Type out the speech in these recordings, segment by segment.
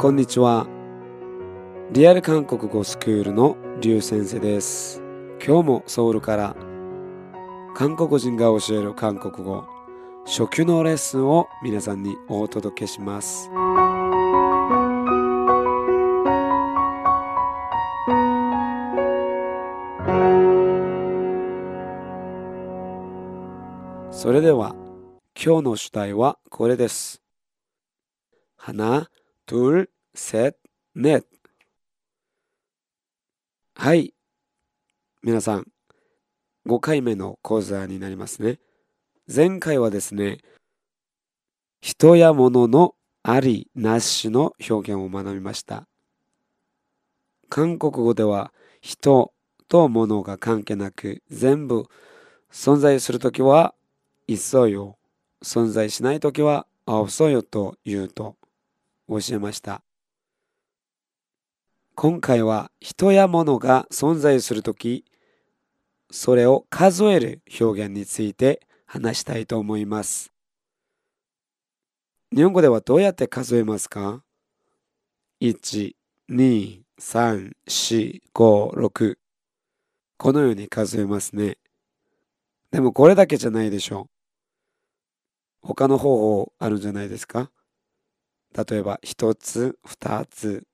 こんにちは。リアル韓国語スクールのリュウ先生です。今日もソウルから韓国人が教える韓国語初級のレッスンを皆さんにお届けします。それでは今日の主題はこれです。花、 둘 셋、 넷。 はい。皆さん、5回目の講座になりますね。前回はですね、人や物のありなしの表現を学びました。韓国語では人と物が関係なく全部存在するときは、いっそよ。存在しないときは、あおそよと言うと 教えました。今回は人や物が存在するとき、それを数える表現について話したいと思います。日本語ではどうやって数えますか ?1、2、3、4、5、6このように数えますね。でもこれだけじゃないでしょう。他の方法あるんじゃないですか？例えば一つ、二つ、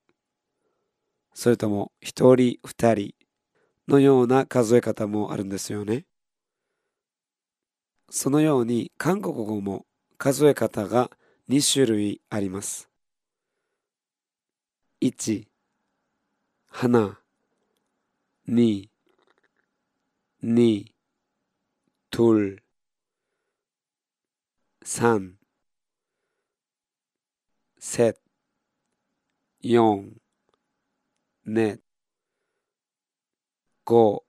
それとも一人、二人のような数え方もあるんですよね。そのように韓国語も数え方が2種類あります。1、花、2、2、 둘、 3、 셋, 용, 넷, 고,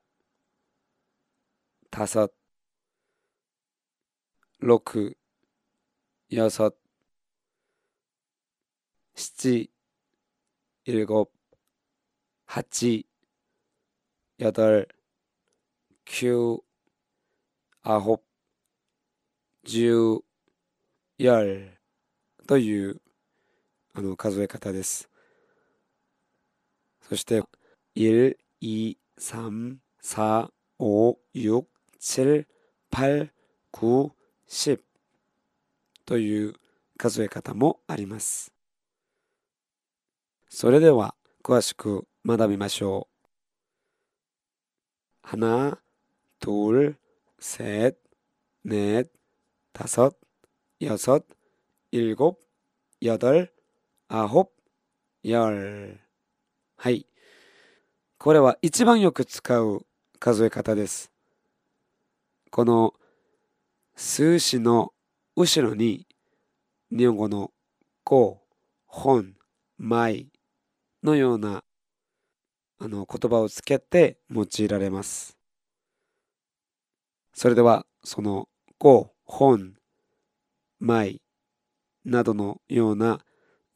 다섯, 로크, 여섯, 시지, 일곱, 하지, 여덟, 큐, 아홉, 주, 열, 또 유. あの数え方です。そして、1、2、3、4、5、6、7、8、9、10という数え方もあります。それでは詳しく学びましょう。1。2。3。4。5。6。7。8、よそ、い、あほ、 열。 はい。これは一番よく使う数え方です。この数詞の後ろに日本語のこ、本、いのようなあの言葉をつけて用いられます。それではそのこ、本、いなどのような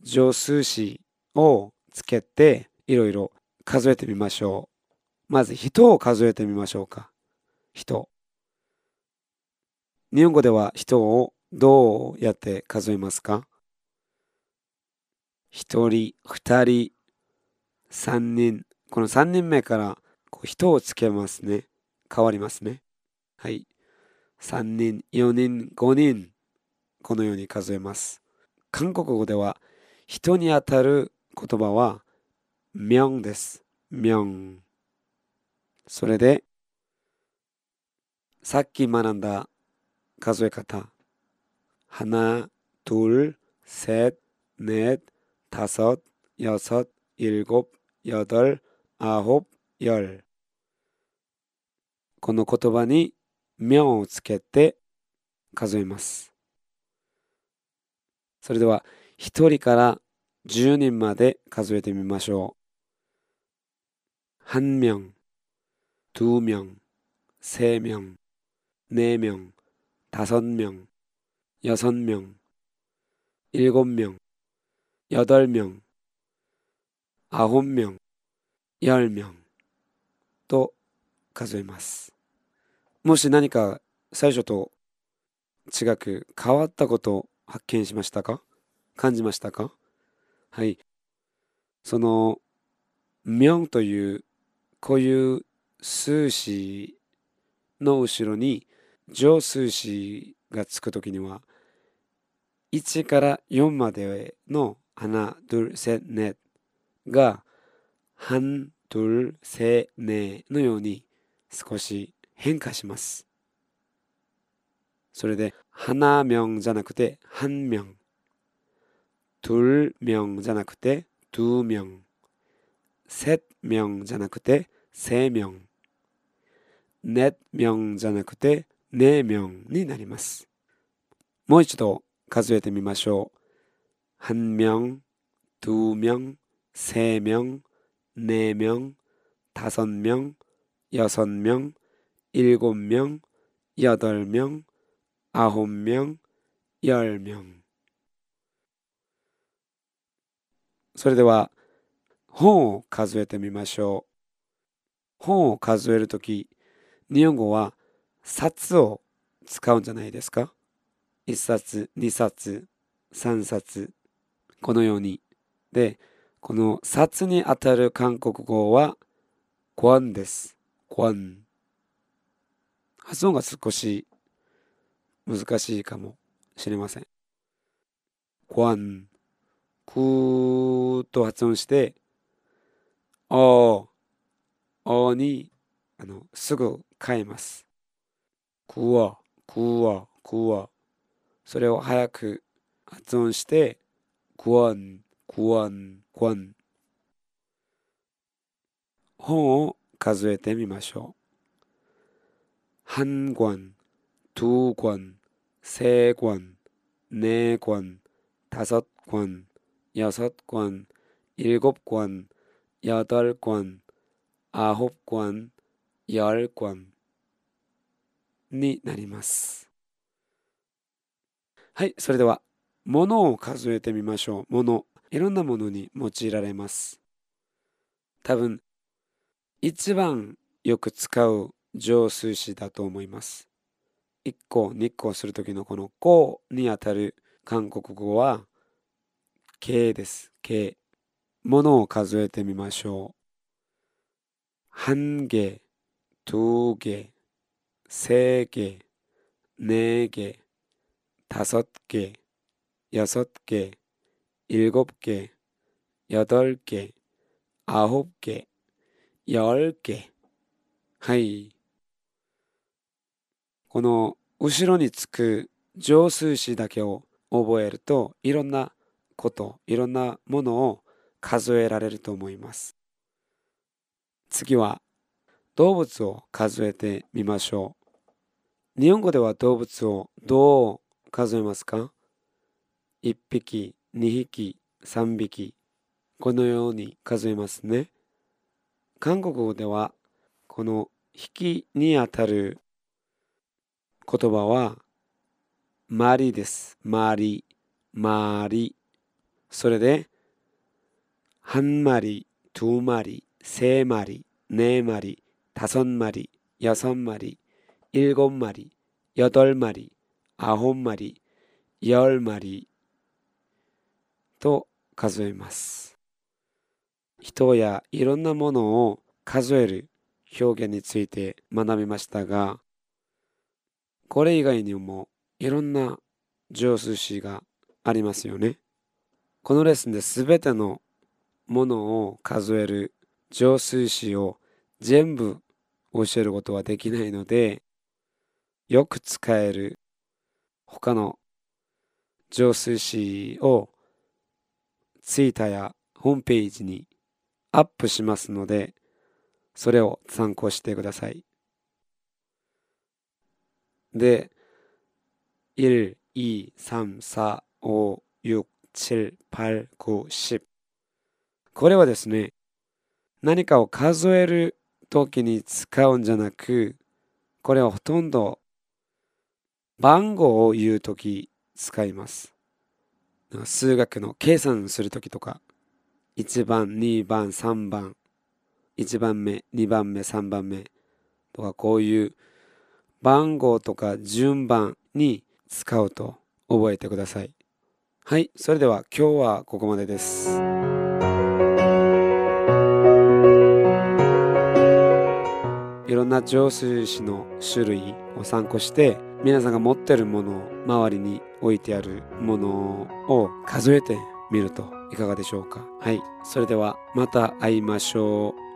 乗数詞をつけていろいろ数えてみましょう。まず人を数えてみましょうか。人。日本語では人をどうやって数えますか？一人、二人、三人。この三人目からこう人をつけますね。変わりますね。はい。三人、四人、五人。このように数えます。韓国語では人にあたる言葉は、명です。명。それで、さっき学んだ数え方。하나 둘、 셋、 넷、 다섯、 여 섯、 일 곱、 여 덟、 あほ、열この言葉に명をつけて数えます。それでは、 一人から10人まで数えてみましょう。한 명、 두 명、 세 명、 네 명、 다섯 명、 여섯 명、 일곱 명、 여덟 명、 아홉 명、 열 명 と数えます。もし何か最初と違く変わったことを発見しましたか 感じましたか？はい。その、明というこういう数詞の後ろに上数詞がつくときには1から4までの花、ドゥル、セ、ネが半、ドゥル、セ、ネのように少し変化します。それで、花名じゃなくて、半名。 둘名じゃなくて、두 명。 셋 명じゃなくて、세 명。 넷 명じゃなくて、네 명になります。もう一度数えてみましょう。한 명、 두 명、 세 명、 네 명、 다섯 명、 여섯 명、 일곱 명、 여덟 명、 아홉 명、 열 명。 それでは本を数えてみましょう。本を数えるとき、日本語は冊を使うんじゃないですか ?1 冊、2冊、3冊、このように。で、この冊にあたる韓国語は、コアンです。コアン。発音が少し難しいかもしれません。コアン。くーと発音して、おー、おーに、あの、すぐ変えます。くわ、くわ、くわ。それを早く発音して、くわん、くわん、くわん。本を数えてみましょう。한 권、 두 권、 세 권、 네 권、 다섯 권、 여섯 권, 일곱 권, 여덟 권, 아홉 권, 열 권, になります。はい、それでは、ものを数えてみましょう。もの。いろんなものに用いられます。多分、一番よく使う浄水詞だと思います。1個、2個するときのこの「こ」にあたる韓国語は 形です。形。ものを数えてみましょう。半개 두 개、 세 개、 네 개、 다섯 개、 여섯 개、 일곱 개、 여덟 개、 아홉 개、 열 개。 はい。この後ろにつく乗数詞だけを覚えるといろんな こと、いろんなものを数えられると思います。次は動物を数えてみましょう。日本語では動物をどう数えますか ?1 匹、2匹、3匹。このように数えますね。韓国語ではこの引きにあたる言葉はマリです。マリ、マリ。それで、한 마리、두 마리、세 마리、네 마리、다섯 마리、여섯 마리、일곱 마리、여덟 마리、아홉 마리、열 마리と数えます。人やいろんなものを数える表現について学びましたが、これ以外にもいろんな上数詞がありますよね。 このレッスンで全てのものを数える浄水詞を全部教えることはできないので、よく使える他の浄水詞をツイッターやホームページにアップしますので、それを参考してください。で、1、2、3、4、5、6、7、8、9、10。これはですね、何かを数える時に使うんじゃなく、これはほとんど番号を言う時使います。数学の計算する時とか、1番、2番、3番、1番目、2番目、3番目とかこういう番号とか順番に使うと覚えてください。はい、それでは今日はここまでです。いろんな浄水師の種類を参考して皆さんが持ってるもの周りに置いてあるものを数えてみるといかがでしょうかはいそれではまた会いましょう